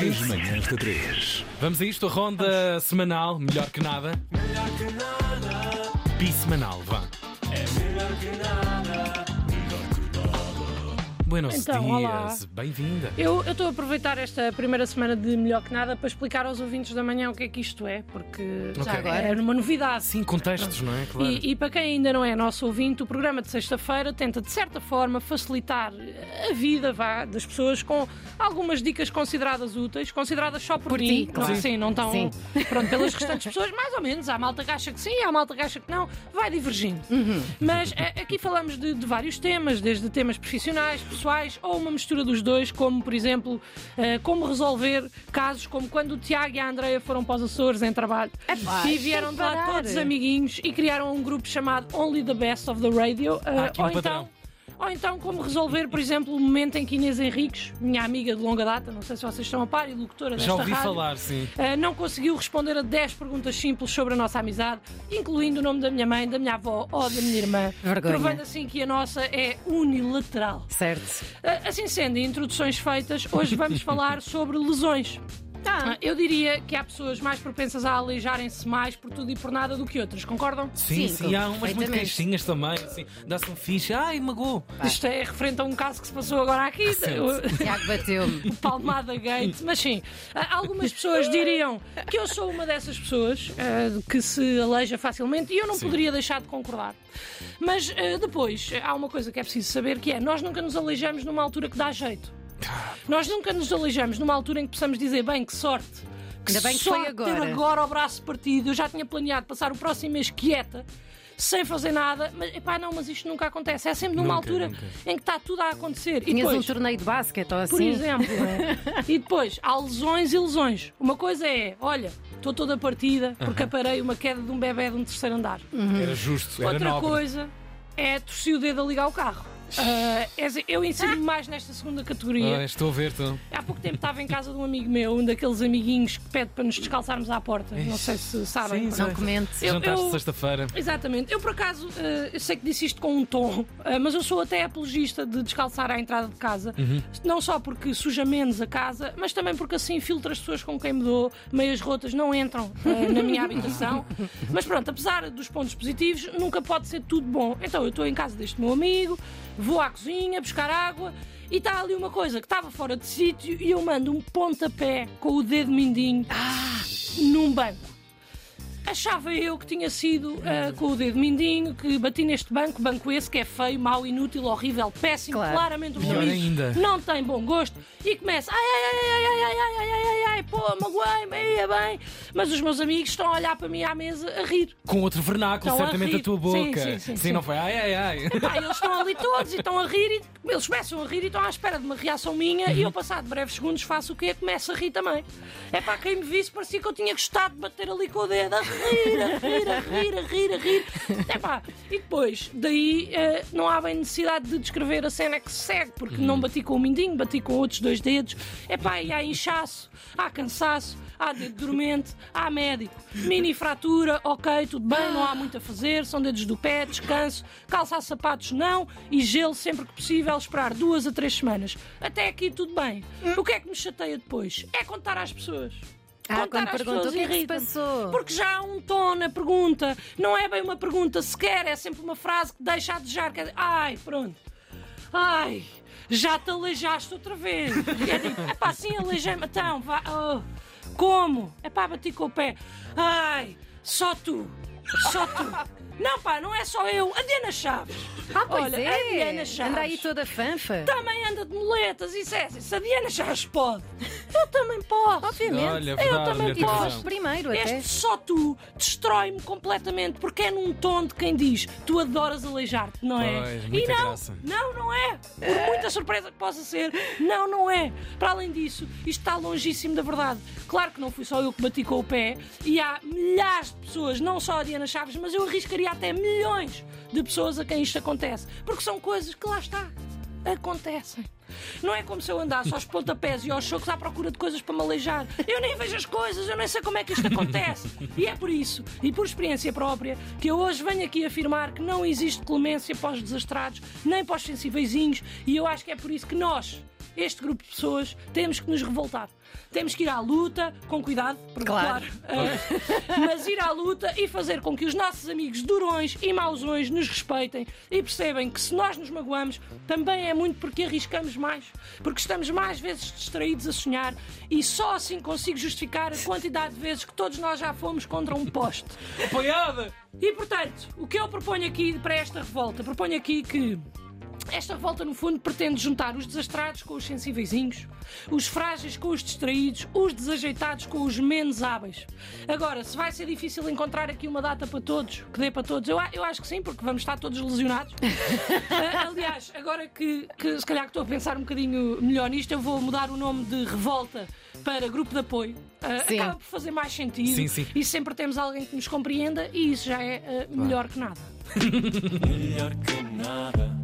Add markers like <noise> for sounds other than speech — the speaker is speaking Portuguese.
As manhãs da 3. Vamos a isto, a ronda semanal, melhor que nada. Melhor que nada, Bissemanal, vá. é melhor que nada. Buenos Então, olá. dias, bem-vinda. Eu estou a aproveitar esta primeira semana de Melhor que Nada para explicar aos ouvintes da manhã o que é que isto é, porque já agora é uma novidade. Sim, contextos, não é? Claro. E, e para quem ainda não é nosso ouvinte, o programa de sexta-feira tenta, de certa forma, facilitar a vida vá, das pessoas com algumas dicas consideradas úteis, consideradas só por, Por mim. ti, não, claro. Sim, não estão. Sim. Pronto, pelas restantes pessoas, mais ou menos. Há malta que acha que sim, há malta que acha que não. Vai divergindo. Uhum. Mas eh, aqui falamos de, de vários temas, desde temas profissionais, pessoais ou uma mistura dos dois, como, por exemplo, eh, como resolver casos como quando o Tiago e a Andreia foram para os Açores em trabalho Epá, e vieram tem de lá parar. todos amiguinhos e criaram um grupo chamado Only the Best of the Radio. eh, aqui um ou, padrão. Ou então como resolver, por exemplo, o momento em que Inês Henriques, minha amiga de longa data, não sei se vocês estão a par e locutora desta Já ouvi rádio, falar, sim. Uh, não conseguiu responder a 10 perguntas simples sobre a nossa amizade, incluindo o nome da minha mãe, da minha avó ou da minha irmã. Vergonha. Provando assim que a nossa é unilateral. Certo. Uh, assim sendo, introduções feitas, hoje vamos <laughs> falar sobre lesões. Tá. Uh, Eu diria que há pessoas mais propensas a aleijarem-se mais por tudo e por nada do que outras, concordam? Sim, Sim, sim, há umas muito queixinhas também. Assim, Dá-se um fixe. Ai, magoou. Isto é referente a um caso que se passou agora aqui. Recente. <laughs> Tiago bateu-me. <laughs> Palmada Gate, mas sim, ah, algumas pessoas diriam que eu sou uma dessas pessoas ah, que se aleija facilmente e eu não Sim. poderia deixar de concordar. Mas ah, depois há uma coisa que é preciso saber que é nós nunca nos aleijamos numa altura que dá jeito. Nós nunca nos aleijamos numa altura em que possamos dizer bem que sorte. Que Ainda bem que sorte foi agora." ter agora o braço partido. Eu já tinha planeado passar o próximo mês quieta. Sem fazer nada, mas epá, não, mas isto nunca acontece. É sempre numa Nunca, altura nunca. em que está tudo a acontecer. E Tinhas depois, um torneio de basquete ou assim? por exemplo. <laughs> e depois, há lesões e lesões. Uma coisa é, olha, estou toda partida porque aparei uma queda de um bebê de um terceiro andar. Era justo, era Outra nobre. coisa é torci o dedo a ligar o carro. É assim, eu insiro-me mais nesta segunda categoria. Ah, estou a ver, estou. Há pouco tempo estava em casa de um amigo meu, um daqueles amiguinhos que pede para nos descalçarmos à porta. Não sei se sabem. Sim, Não comente. Eu- Jantaste eu- sexta-feira. Exatamente. Eu, por acaso, eh, eu sei que disse isto com um tom, eh, mas eu sou até apologista de descalçar à entrada de casa. Não só porque suja menos a casa, mas também porque assim filtra as pessoas com quem me dou. Meias rotas não entram na minha habitação. <laughs> Mas pronto, apesar dos pontos positivos, nunca pode ser tudo bom. Então eu estou em casa deste meu amigo, vou à cozinha buscar água. E está ali uma coisa que estava fora de sítio e eu mando um pontapé com o dedo mindinho num banco. Achava eu que tinha sido ah, com o dedo mindinho, que bati neste banco, banco esse que é feio, mau, inútil, horrível, péssimo, Claro. claramente o meu Pior amigo ainda. não tem bom gosto e começa, ai, ai, ai, ai, ai, ai, ai, ai, ai, ai, pô, magoei-me, ia bem. Mas os meus amigos estão a olhar para mim à mesa a rir. Com outro vernáculo, Estão a certamente rir. a tua Sim, boca. sim, sim, sim. não foi? Ai, ai, ai. Pá, eles estão ali todos e estão a rir e eles começam a rir e estão à espera de uma reação minha e eu, passado breves segundos, faço o quê? Começo a rir também. É pá, quem me visse parecia que eu tinha gostado de bater ali com o dedo, a rir, a rir, a rir, a rir, a rir. É pá, e depois, daí eh, não há bem necessidade de descrever a cena que se segue, porque não bati com o mindinho, bati com outros dois dedos. É pá, e há inchaço, há cansaço, há dedo dormente, há médico. Mini fratura, ok, tudo bem, não há muito a fazer, são dedos do pé, descanso, calçar sapatos não e gelo sempre que possível, esperar duas a três semanas. Até aqui tudo bem. O que é que me chateia depois? É contar às pessoas. Ah, quando pessoas o que é que se passou. Porque já há um tom na pergunta. Não é bem uma pergunta sequer, é sempre uma frase que deixa a desejar. Que é, Ai, pronto. Ai, já te aleijaste outra vez. É tipo, epá, sim, aleijei-me. Então, vá. oh, como? É pá, bati com o pé. Ai, só tu. Só tu. Não, pá, não é só eu. A Diana Chaves. Ah, pois Olha, a é. Diana Chaves. Anda aí toda fanfa. Também anda de muletas, isso é assim. Se a Diana Chaves pode, eu também posso. Obviamente. Olha, Eu verdade, também mulher, E tens tu posso. primeiro até. Este só tu destrói-me completamente porque é num tom de quem diz tu adoras aleijar-te, não é? Pois, e não, graça. não, não é. Por muita surpresa que possa ser, não, não é. Para além disso, isto está longíssimo da verdade. Claro que não fui só eu que bati com o pé e há milhares de pessoas, não só a Diana Chaves, mas eu arriscaria até milhões de pessoas a quem isto acontece. Porque são coisas que lá está. Acontecem. Não é como se eu andasse aos pontapés e aos chocos à procura de coisas para me aleijar. Eu nem vejo as coisas, eu nem sei como é que isto acontece. E é por isso, e por experiência própria, que eu hoje venho aqui afirmar que não existe clemência para os desastrados, nem para os sensíveis, e eu acho que é por isso que nós, este grupo de pessoas, temos que nos revoltar. Temos que ir à luta, com cuidado, porque, Claro. claro, eh, <laughs> mas ir à luta e fazer com que os nossos amigos durões e mauzões nos respeitem e percebem que se nós nos magoamos, também é muito porque arriscamos mais, porque estamos mais vezes distraídos a sonhar e só assim consigo justificar a quantidade de vezes que todos nós já fomos contra um poste. Apoiada! E portanto, o que eu proponho aqui para esta revolta? Proponho aqui que esta revolta, no fundo, pretende juntar os desastrados com os sensíveis, os frágeis com os distraídos, os desajeitados com os menos hábeis. Agora, se vai ser difícil encontrar aqui uma data para todos, que dê para todos, eu, eu acho que sim, porque vamos estar todos lesionados. <laughs> Ah, aliás, agora que, que se calhar que estou a pensar um bocadinho melhor nisto, eu vou mudar o nome de revolta para grupo de apoio. Sim. acaba por fazer mais sentido. Sim, sim. E sempre temos alguém que nos compreenda, e isso já é ah, melhor que nada. <laughs> Melhor que nada.